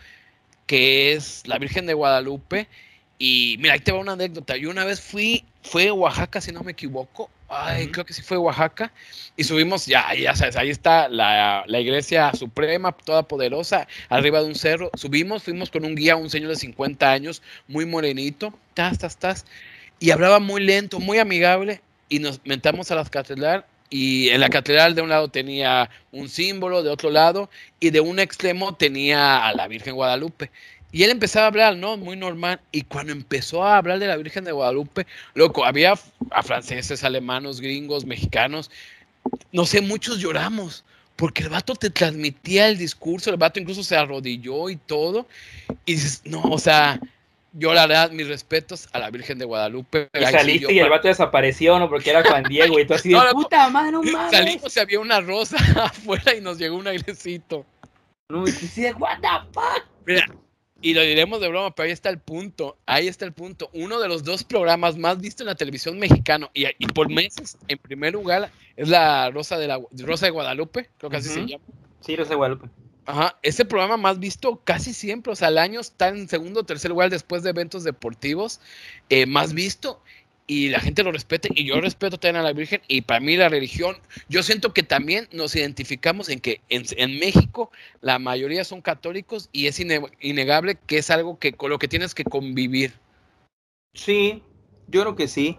que es la Virgen de Guadalupe y mira, ahí te va una anécdota. Yo una vez fui, fue a Oaxaca, si no me equivoco. Ay, creo que sí fue Oaxaca. Y subimos, ya, ya sabes, ahí está la, la, iglesia suprema, toda poderosa, arriba de un cerro. Subimos, fuimos con un guía, un señor de 50 años, muy morenito. Tas, tas, tas. y hablaba muy lento, muy amigable, y nos metamos a la catedral y en la catedral de un lado tenía un símbolo, de otro lado, y de un extremo tenía a la Virgen Guadalupe. Y él empezaba a hablar, ¿no? Muy normal. Y cuando empezó a hablar de la Virgen de Guadalupe, loco, había a franceses, alemanos, gringos, mexicanos. No sé, muchos lloramos. Porque el vato te transmitía el discurso, el vato incluso se arrodilló y todo. Y dices, no, o sea, yo la verdad, mis respetos a la Virgen de Guadalupe. Y saliste y el vato desapareció, ¿no? Porque era Juan Diego y tú así de puta madre, no mames. Salimos y había una rosa afuera y nos llegó un airecito. No, y así what the fuck. Mira, y lo diremos de broma, pero ahí está el punto. Ahí está el punto. Uno de los dos programas más vistos en la televisión mexicana y, por meses, en primer lugar, es la Rosa de, la, Rosa de Guadalupe, creo que así se llama. Sí, Rosa de Guadalupe. Ajá, ese programa más visto casi siempre, o sea, al año está en segundo o tercer lugar después de eventos deportivos, eh, más visto y la gente lo respete y yo respeto también a la Virgen y para mí la religión, yo siento que también nos identificamos en que en, México la mayoría son católicos y es innegable que es algo que con lo que tienes que convivir. Sí, yo creo que sí.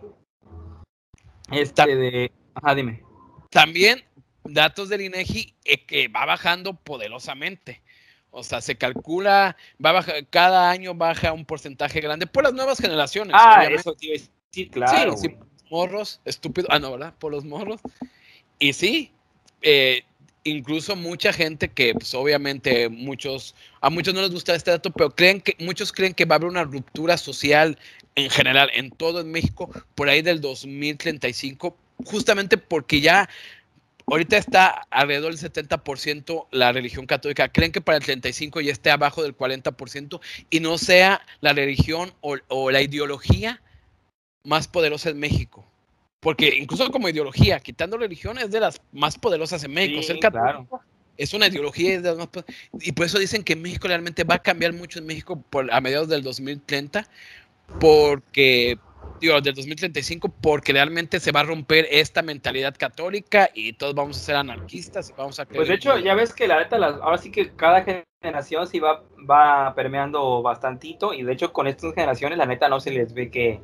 Este de... Ajá, dime. También datos del INEGI eh, que va bajando poderosamente. O sea, se calcula, va bajar, cada año baja un porcentaje grande por las nuevas generaciones. Ah, eso Sí, claro. Sí, morros, estúpido. Ah, no, ¿verdad? Por los morros. Y sí, eh, incluso mucha gente que, pues obviamente, muchos, a muchos no les gusta este dato, pero creen que, muchos creen que va a haber una ruptura social en general, en todo en México, por ahí del 2035, justamente porque ya ahorita está alrededor del 70% la religión católica. Creen que para el 35 ya esté abajo del 40% y no sea la religión o, o la ideología más poderosa en México. Porque incluso como ideología, quitando religión, es de las más poderosas en México. Es una ideología y por eso dicen que México realmente va a cambiar mucho en México por, a mediados del 2030, porque, digo, del 2035, porque realmente se va a romper esta mentalidad católica y todos vamos a ser anarquistas y vamos a Pues de hecho, ya ves que la neta, ahora sí que cada generación sí va, va permeando bastantito y de hecho con estas generaciones la neta no se les ve que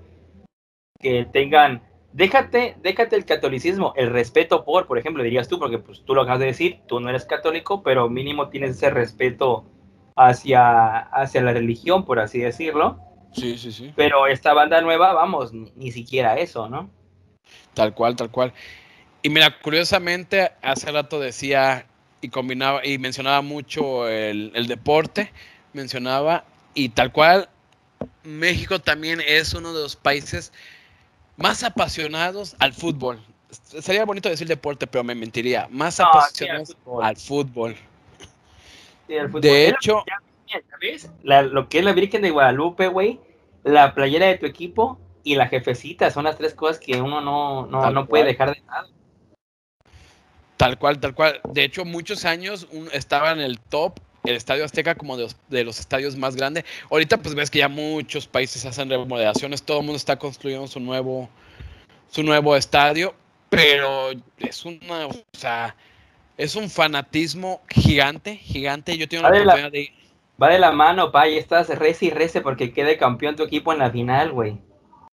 que tengan, déjate, déjate el catolicismo, el respeto por, por ejemplo, dirías tú, porque pues tú lo acabas de decir, tú no eres católico, pero mínimo tienes ese respeto hacia, hacia la religión, por así decirlo. Sí, sí, sí. Pero esta banda nueva, vamos, ni, siquiera eso, ¿no? Tal cual, tal cual. Y mira, curiosamente, hace rato decía y combinaba y mencionaba mucho el, el deporte, mencionaba, y tal cual, México también es uno de los países más apasionados al fútbol. Sería bonito decir deporte, pero me mentiría. Más apasionados al fútbol. De hecho, lo que es la Virgen de Guadalupe, güey, la playera de tu equipo y la jefecita son las tres cosas que uno no, no, puede dejar de lado. Tal cual, tal cual. De hecho, muchos años estaba en el top el Estadio Azteca como de los, estadios más grandes. Ahorita pues ves que ya muchos países hacen remodelaciones, todo el mundo está construyendo su nuevo, su nuevo estadio, pero es una, o sea, es un fanatismo gigante, gigante. Yo tengo la oportunidad de Va de la mano, pa, y estás rece y rece porque quede campeón tu equipo en la final, güey.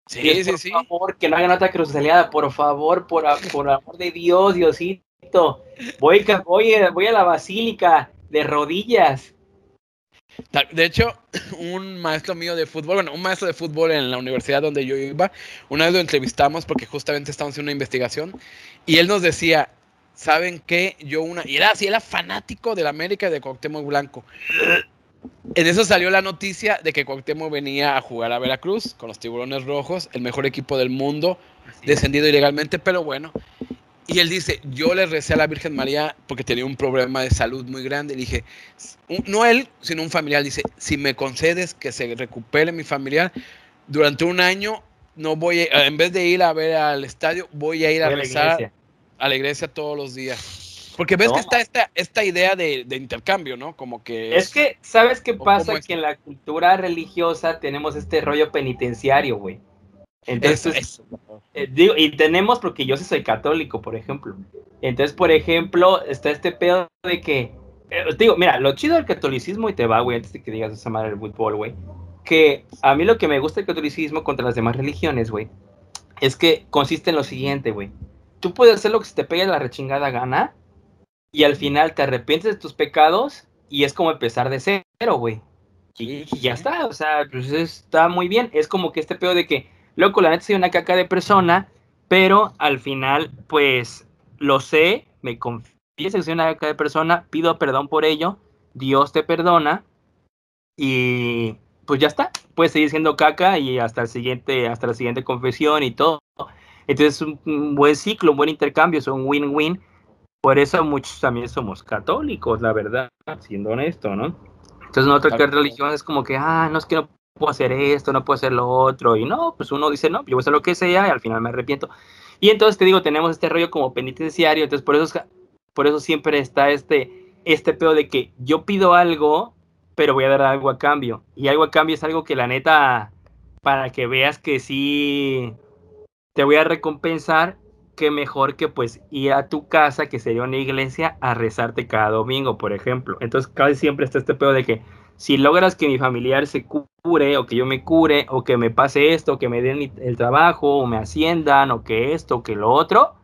Sí, sí, sí. Por favor, que no hagan otra cruzaleada, por favor, por, por amor de Dios, Diosito. Voy, voy, voy a la basílica de rodillas. De hecho, un maestro mío de fútbol, bueno, un maestro de fútbol en la universidad donde yo iba, una vez lo entrevistamos porque justamente estábamos haciendo una investigación y él nos decía, ¿saben qué? Yo una, y era así, era fanático del América y de Cuauhtémoc Blanco. En eso salió la noticia de que Cuauhtémoc venía a jugar a Veracruz con los Tiburones Rojos, el mejor equipo del mundo, descendido ilegalmente, pero bueno. Y él dice, yo le recé a la Virgen María porque tenía un problema de salud muy grande. Le dije, no él, sino un familiar. Dice, si me concedes que se recupere mi familiar, durante un año no voy, a, en vez de ir a ver al estadio, voy a ir a, rezar a la iglesia todos los días. Porque ves que está esta, esta idea de, intercambio, ¿no? Como que... Es, que, ¿sabes qué pasa? Que en la cultura religiosa tenemos este rollo penitenciario, güey. Entonces, eh, digo, y tenemos porque yo sí soy católico, por ejemplo. Entonces, por ejemplo, está este pedo de que, eh, digo, mira, lo chido del catolicismo y te va, güey, antes de que digas esa madre del fútbol, güey. que a mí lo que me gusta del catolicismo contra las demás religiones, güey, es que consiste en lo siguiente, güey. Tú puedes hacer lo que se te pegue la rechingada gana y al final te arrepientes de tus pecados y es como empezar de cero, güey. Y, ya está, o sea, pues está muy bien. Es como que este pedo de que, loco, la neta soy una caca de persona, pero al final, pues, lo sé, me confío que soy una caca de persona, pido perdón por ello, Dios te perdona y pues ya está, puedes seguir siendo caca y hasta el siguiente, hasta la siguiente confesión y todo. Entonces es un, buen ciclo, un buen intercambio, es un win-win. Por eso muchos también somos católicos, la verdad, siendo honesto, ¿no? Entonces, en otra religión es como que, ah, no es que no puedo hacer esto, no puedo hacer lo otro. Y no, pues uno dice, no, yo voy a hacer lo que sea y al final me arrepiento. Y entonces te digo, tenemos este rollo como penitenciario. Entonces, por eso, por eso siempre está este, este pedo de que yo pido algo, pero voy a dar algo a cambio. Y algo a cambio es algo que la neta, para que veas que sí te voy a recompensar, que mejor que pues ir a tu casa, que sería una iglesia, a rezarte cada domingo, por ejemplo. Entonces casi siempre está este pedo de que si logras que mi familiar se cure, o que yo me cure, o que me pase esto, o que me den el trabajo, o me asciendan, o que esto, o que lo otro,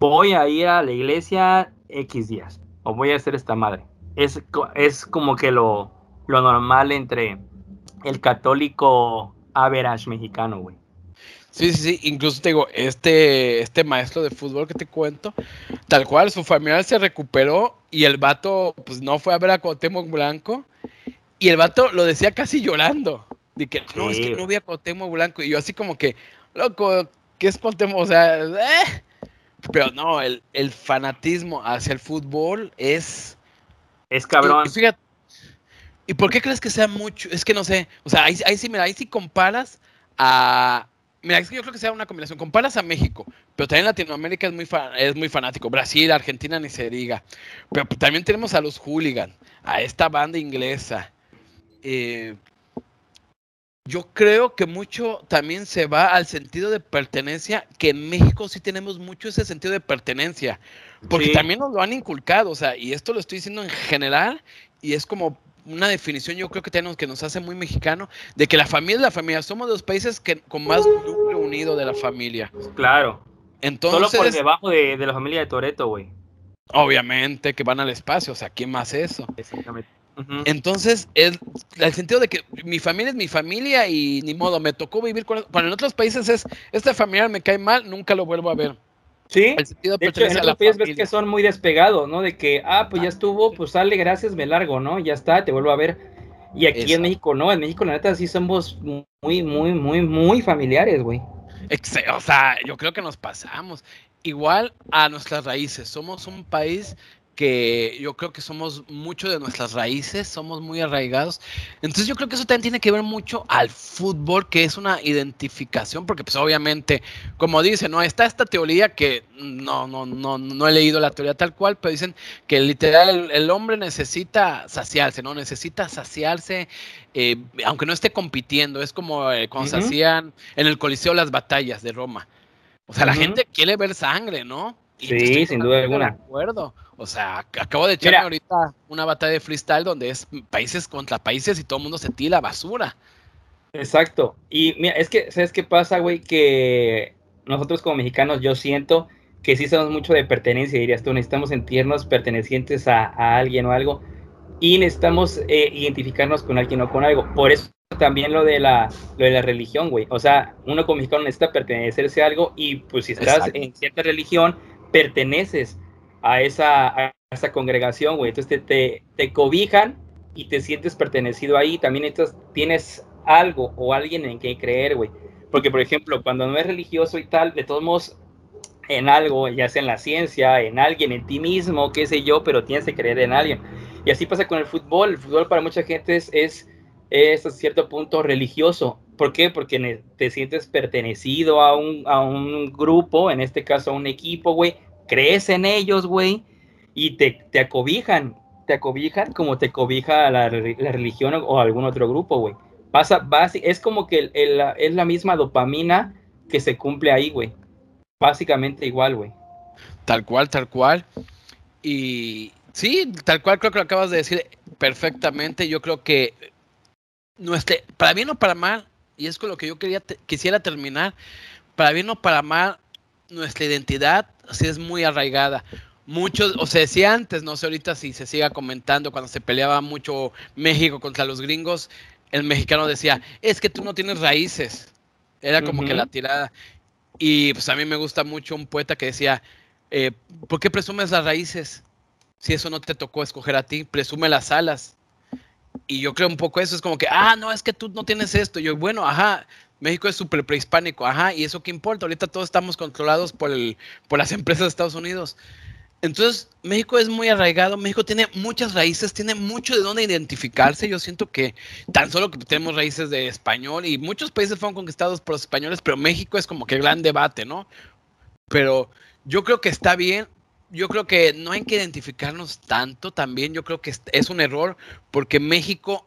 voy a ir a la iglesia X días, o voy a hacer esta madre. Es, es como que lo, lo normal entre el católico average mexicano, güey. Sí, sí, sí. Incluso te digo, este, este maestro de fútbol que te cuento, tal cual, su familiar se recuperó y el vato, pues no fue a ver a Cuauhtémoc Blanco. Y el vato lo decía casi llorando. De que, no, es que no vi a Cuauhtémoc Blanco. Y yo así como que, loco, ¿qué es Cuauhtémoc? O sea, eh. Pero no, el, el, fanatismo hacia el fútbol es... Es cabrón. Y, fíjate, ¿y por qué crees que sea mucho? Es que no sé. O sea, ahí, ahí sí, mira, ahí sí comparas a Mira, es que yo creo que sea una combinación. Comparas a México, pero también Latinoamérica es muy, es muy fanático. Brasil, Argentina, ni se diga. Pero también tenemos a los hooligans, a esta banda inglesa. Eh, yo creo que mucho también se va al sentido de pertenencia, que en México sí tenemos mucho ese sentido de pertenencia, porque también nos lo han inculcado, o sea, y esto lo estoy diciendo en general, y es como una definición yo creo que tenemos que nos hace muy mexicano de que la familia es la familia. Somos de los países que, con más núcleo unido de la familia. Claro. Entonces, Solo por debajo de, la familia de Toreto, güey. Obviamente que van al espacio, o sea, ¿quién más eso? Exactamente. Entonces, el, el, sentido de que mi familia es mi familia y ni modo, me tocó vivir con... Cuando en otros países es, este familiar me cae mal, nunca lo vuelvo a ver. Sí, de hecho, en otros países ves que son muy despegados, ¿no? De que, ah, pues ya estuvo, pues sale, gracias, me largo, ¿no? Ya está, te vuelvo a ver. Y aquí en México, no, en México, la neta, sí somos muy, muy, muy, muy familiares, güey. O sea, yo creo que nos pasamos. Igual a nuestras raíces, somos un país que yo creo que somos mucho de nuestras raíces, somos muy arraigados. Entonces yo creo que eso también tiene que ver mucho al fútbol, que es una identificación, porque pues obviamente, como dice, no está esta teoría que no, no, no, no he leído la teoría tal cual, pero dicen que literal el, hombre necesita saciarse, ¿no? Necesita saciarse, eh, aunque no esté compitiendo, es como eh, cuando se hacían en el Coliseo las batallas de Roma. O sea, la gente quiere ver sangre, ¿no? Sí, sin duda alguna. De acuerdo. O sea, acabo de echarme ahorita una batalla de freestyle donde es países contra países y todo el mundo se tira basura. Exacto. Y mira, es que, ¿sabes qué pasa, güey? Que nosotros como mexicanos, yo siento que sí somos mucho de pertenencia, dirías tú, necesitamos sentirnos pertenecientes a, alguien o algo y necesitamos eh, identificarnos con alguien o con algo. Por eso también lo de la, lo de la religión, güey. O sea, uno como mexicano necesita pertenecerse a algo y pues si estás en cierta religión, perteneces a esa, congregación, güey. Entonces te, te, cobijan y te sientes pertenecido ahí. También entonces tienes algo o alguien en que creer, güey. Porque, por ejemplo, cuando no es religioso y tal, de todos modos, en algo, ya sea en la ciencia, en alguien, en ti mismo, qué sé yo, pero tienes que creer en alguien. Y así pasa con el fútbol. El fútbol para mucha gente es, es, es a cierto punto religioso. ¿Por qué? Porque te sientes pertenecido a un, a un grupo, en este caso a un equipo, güey, crees en ellos, güey, y te, te acobijan, te acobijan como te cobija la, la religión o, algún otro grupo, güey. Pasa, es como que es la misma dopamina que se cumple ahí, güey. Básicamente igual, güey. Tal cual, tal cual. Y sí, tal cual creo que lo acabas de decir perfectamente. Yo creo que nuestra, para bien o para mal, y es con lo que yo quería, quisiera terminar, para bien o para mal, nuestra identidad así es muy arraigada. Muchos, o se decía antes, no sé ahorita si se siga comentando, cuando se peleaba mucho México contra los gringos, el mexicano decía, es que tú no tienes raíces. Era como que la tirada. Y pues a mí me gusta mucho un poeta que decía, eh, ¿por qué presumes las raíces? Si eso no te tocó escoger a ti, presume las alas. Y yo creo un poco eso, es como que, ah, no, es que tú no tienes esto. yo, bueno, ajá, México es súper prehispánico, ajá, y eso qué importa, ahorita todos estamos controlados por, el, por las empresas de Estados Unidos. Entonces, México es muy arraigado, México tiene muchas raíces, tiene mucho de dónde identificarse. Yo siento que tan solo que tenemos raíces de español y muchos países fueron conquistados por los españoles, pero México es como que gran debate, ¿no? Pero yo creo que está bien, yo creo que no hay que identificarnos tanto también, yo creo que es un error porque México,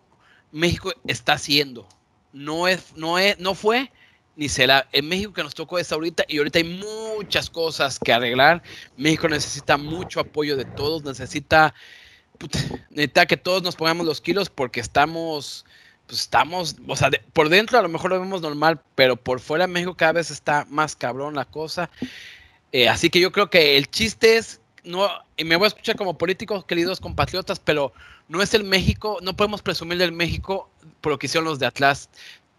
México está haciendo, no, es, no, es, no fue ni será. En México que nos tocó esta ahorita y ahorita hay muchas cosas que arreglar. México necesita mucho apoyo de todos, necesita, necesita que todos nos pongamos los kilos porque estamos, pues estamos, o sea, por dentro a lo mejor lo vemos normal, pero por fuera México cada vez está más cabrón la cosa. Eh, así que yo creo que el chiste es, no, y me voy a escuchar como políticos, queridos compatriotas, pero no es el México, no podemos presumir del México por lo que hicieron los de Atlas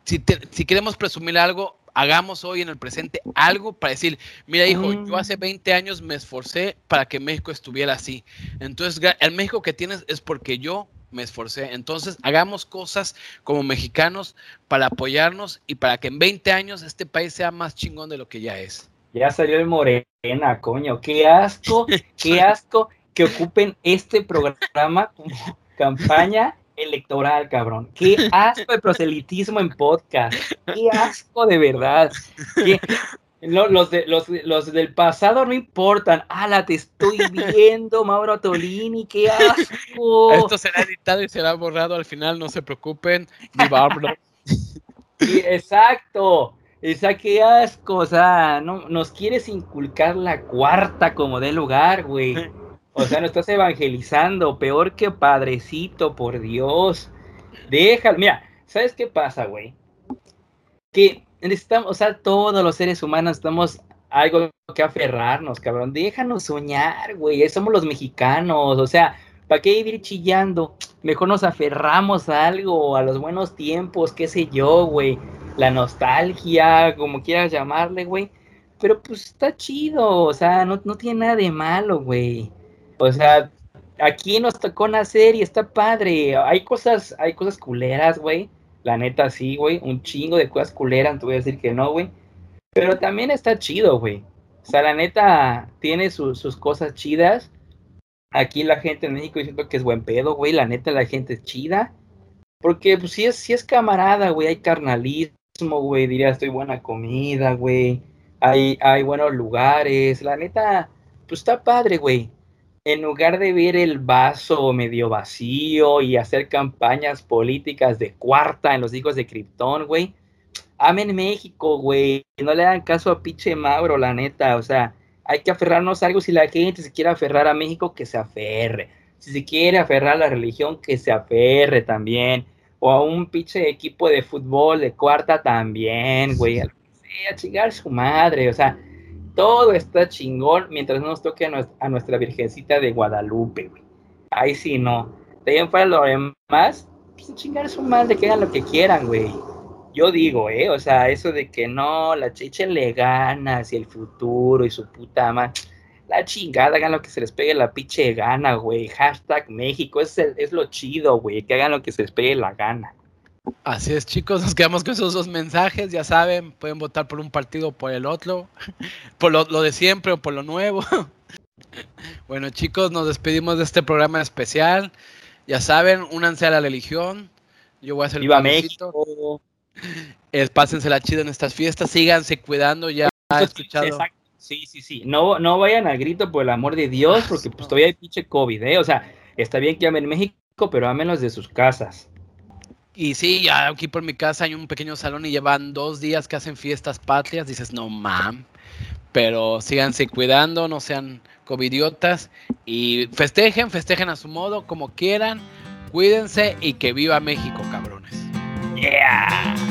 si, queremos presumir algo, hagamos hoy en el presente algo para decir, mira hijo, yo hace 20 años me esforcé para que México estuviera así. Entonces, el México que tienes es porque yo me esforcé. Entonces, hagamos cosas como mexicanos para apoyarnos y para que en 20 años este país sea más chingón de lo que ya es. Ya salió el Morena, coño. Qué asco, qué asco que ocupen este programa como campaña electoral, cabrón. Qué asco de proselitismo en podcast. Qué asco de verdad. los, de, los, del pasado no importan. Ala, te estoy viendo, Mauro Tolini, qué asco. Esto será editado y será borrado al final, no se preocupen. Sí, exacto. Asco, o sea, no, nos quieres inculcar la cuarta como de lugar, güey. O sea, no estás evangelizando, peor que padrecito, por Dios. Déjalo. Mira, ¿sabes qué pasa, güey? Que necesitamos, o sea, todos los seres humanos estamos algo que aferrarnos, cabrón. Déjanos soñar, güey. Somos los mexicanos. O sea, ¿para qué vivir chillando? Mejor nos aferramos a algo, a los buenos tiempos, qué sé yo, güey. La nostalgia, como quieras llamarle, güey. Pero pues está chido, o sea, no, no tiene nada de malo, güey. O sea, aquí nos tocó nacer y está padre. Hay cosas, hay cosas culeras, güey. La neta, sí, güey. Un chingo de cosas culeras, te voy a decir que no, güey. Pero también está chido, güey. O sea, la neta tiene sus cosas chidas. Aquí la gente en México siento que es buen pedo, güey. La neta, la gente es chida. Porque, pues, sí es, sí es camarada, güey. Hay carnalismo, güey. Diría, estoy buena comida, güey. Hay, hay buenos lugares. La neta, pues está padre, güey en lugar de ver el vaso medio vacío y hacer campañas políticas de cuarta en los hijos de Krypton, güey, amen México, güey. No le dan caso a pinche Mauro, la neta. O sea, hay que aferrarnos a algo. Si la gente se quiere aferrar a México, que se aferre. Si se quiere aferrar a la religión, que se aferre también. O a un pinche equipo de fútbol de cuarta también, güey. A chingar su madre. O sea, todo está chingón mientras no nos toque a nuestra, Virgencita de Guadalupe, güey. Ahí sí no. De ahí fuera lo demás, pues chingar su madre, que hagan lo que quieran, güey. Yo digo, ¿eh? O sea, eso de que no, la cheche le gana y el futuro y su puta madre. La chingada, hagan lo que se les pegue la pinche gana, güey. Hashtag México, es, es lo chido, güey. Que hagan lo que se les pegue la gana. Así es, chicos, nos quedamos con esos dos mensajes, ya saben, pueden votar por un partido o por el otro, por lo, de siempre o por lo nuevo. Bueno, chicos, nos despedimos de este programa especial. Ya saben, únanse a la religión. Yo voy a hacer Viva México. Es, pásense la chida en estas fiestas, síganse cuidando, ya ha escuchado. Sí, sí, sí. No, no vayan al grito por el amor de Dios, porque pues todavía hay pinche COVID, ¿eh? O sea, está bien que amen México, pero amenos de sus casas. Y sí, ya aquí por mi casa hay un pequeño salón y llevan dos días que hacen fiestas patrias. Dices, no mam. Pero síganse cuidando, no sean covidiotas. Y festejen, festejen a su modo, como quieran. Cuídense y que viva México, cabrones. Yeah.